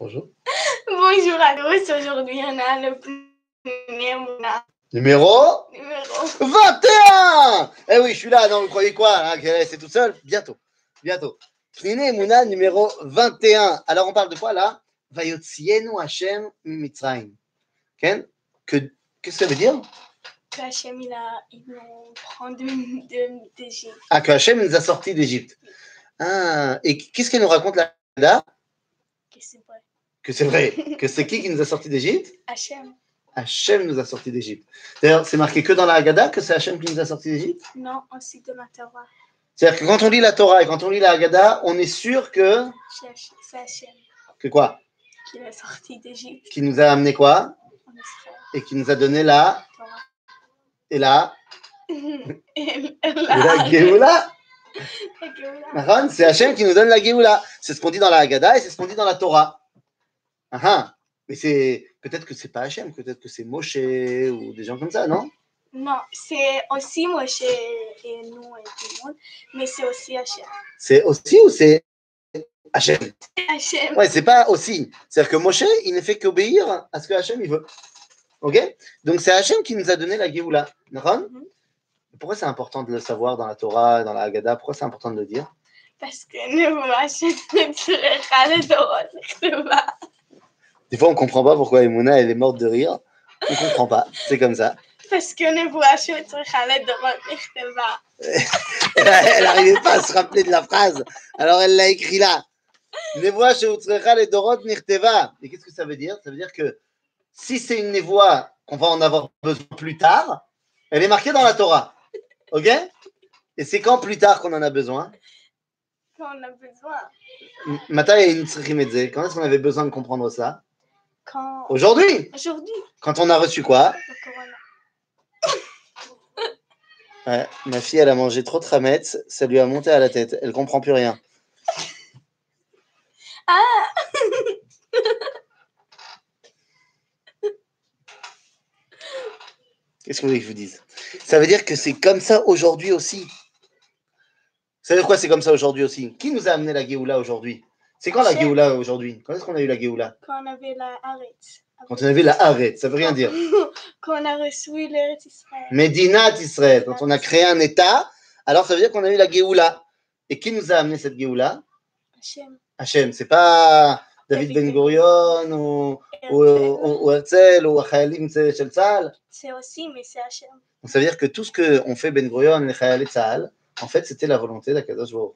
Bonjour. Bonjour à tous. Aujourd'hui, on a le premier. Numéro Numéro 21 Eh oui, je suis là, non, vous croyez quoi hein, C'est tout seul Bientôt, bientôt. Pnine Mouna numéro 21. Alors, on parle de quoi là? Vayotzienu Hashem Mitzrayim. Ken Qu'est-ce que ça veut dire? Que Hachem, il, a, il nous prend d'Égypte. Ah, que Hashem nous a sortis d'Égypte. Ah, et qu'est-ce qu'elle nous raconte là là Que c'est vrai. Que c'est vrai. Que c'est qui qui nous a sortis d'Égypte? Hachem. Hachem nous a sortis d'Égypte. D'ailleurs, c'est marqué que dans la Haggadah que c'est Hachem qui nous a sortis d'Égypte? Non, aussi de la Torah. C'est-à-dire que quand on lit la Torah et quand on lit la Haggadah, on est sûr que. C'est Hachem- Que quoi? Qui l'a sorti d'Égypte Qui nous a amené quoi? Et qui nous a donné la. Torah. Et la. Et la, la Géoula. la Géoula. Maran, C'est Hachem qui nous donne la Géoula. C'est ce qu'on dit dans la Haggadah et c'est ce qu'on dit dans la Torah. Ah ah. Mais c'est. Peut-être que c'est pas Hachem, peut-être que c'est Moshe ou des gens comme ça, non? Non, c'est aussi Moshe et nous et tout le monde, mais c'est aussi Hachem. C'est aussi ou c'est Hachem? Hachem. Ouais, c'est pas aussi. C'est-à-dire que Moshe, il ne fait qu'obéir à ce que Hachem il veut. Ok? Donc c'est Hachem qui nous a donné la Géoula. Mhm. Pourquoi c'est important de le savoir dans la Torah, dans la Haggadah? Pourquoi c'est important de le dire? Parce que nous, Hachem, ne tuera le Torah. Des fois, on comprend pas pourquoi Emouna, elle est morte de rire. On comprend pas. C'est comme ça. Parce que Nebuachou est très chalette de Elle n'arrivait pas à se rappeler de la phrase. Alors, elle l'a écrit là. Nevoa chez Utsrecha et Dorot Nirteva. Et qu'est-ce que ça veut dire? Ça veut dire que si c'est une névoie qu'on va en avoir besoin plus tard, elle est marquée dans la Torah. Ok? Et c'est quand plus tard qu'on en a besoin? Quand on a besoin. Mata et Quand est-ce qu'on avait besoin de comprendre ça? Aujourd'hui Aujourd'hui, Quand on a reçu quoi. Ouais, Ma fille, elle a mangé trop de rametz, ça lui a monté à la tête. Elle comprend plus rien. Ah Qu'est-ce que vous voulez que je vous dise? Ça veut dire que c'est comme ça aujourd'hui aussi. Ça veut dire quoi c'est comme ça aujourd'hui aussi? Qui nous a amené la Géoula aujourd'hui? C'est quand la. Géoula aujourd'hui? Quand est-ce qu'on a eu la Géoula? Quand on avait la arrête. Quand on avait la Haret, ça veut rien dire. Quand on a reçu l'Eretz Israël. Medinat Israël, quand on a créé un État, alors ça veut dire qu'on a eu la Géoula. Et qui nous a amené cette Géoula? Hachem. Hachem, c'est pas David David Ben Gurion ou, ou, ou, Herzl ou Chayalim Tzahal. C'est aussi, mais c'est Hachem. Donc ça veut dire que tout ce qu'on fait Ben Gurion et Chayalim Tzahal, en fait, c'était la volonté d'Akadosh Baruch.